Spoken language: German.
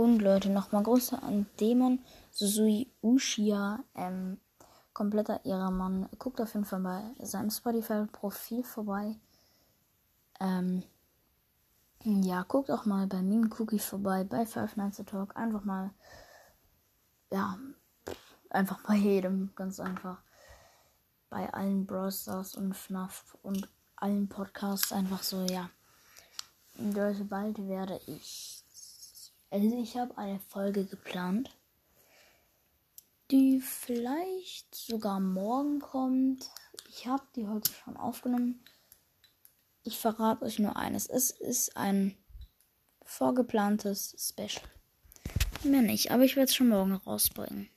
Und Leute, nochmal Grüße an Dämon Susui Ushia, ähm, kompletter Ehrenmann. Guckt auf jeden Fall bei seinem Spotify-Profil vorbei. Ähm, ja, guckt auch mal bei Meme Cookie vorbei, bei Five Nights at Talk. Einfach mal, ja, einfach bei jedem, ganz einfach. Bei allen Browsers und FNAF und allen Podcasts einfach so, ja. Leute, bald werde ich. Also ich habe eine Folge geplant, die vielleicht sogar morgen kommt. Ich habe die heute schon aufgenommen. Ich verrate euch nur eines. Es ist ein vorgeplantes Special. Mehr nicht, aber ich werde es schon morgen rausbringen.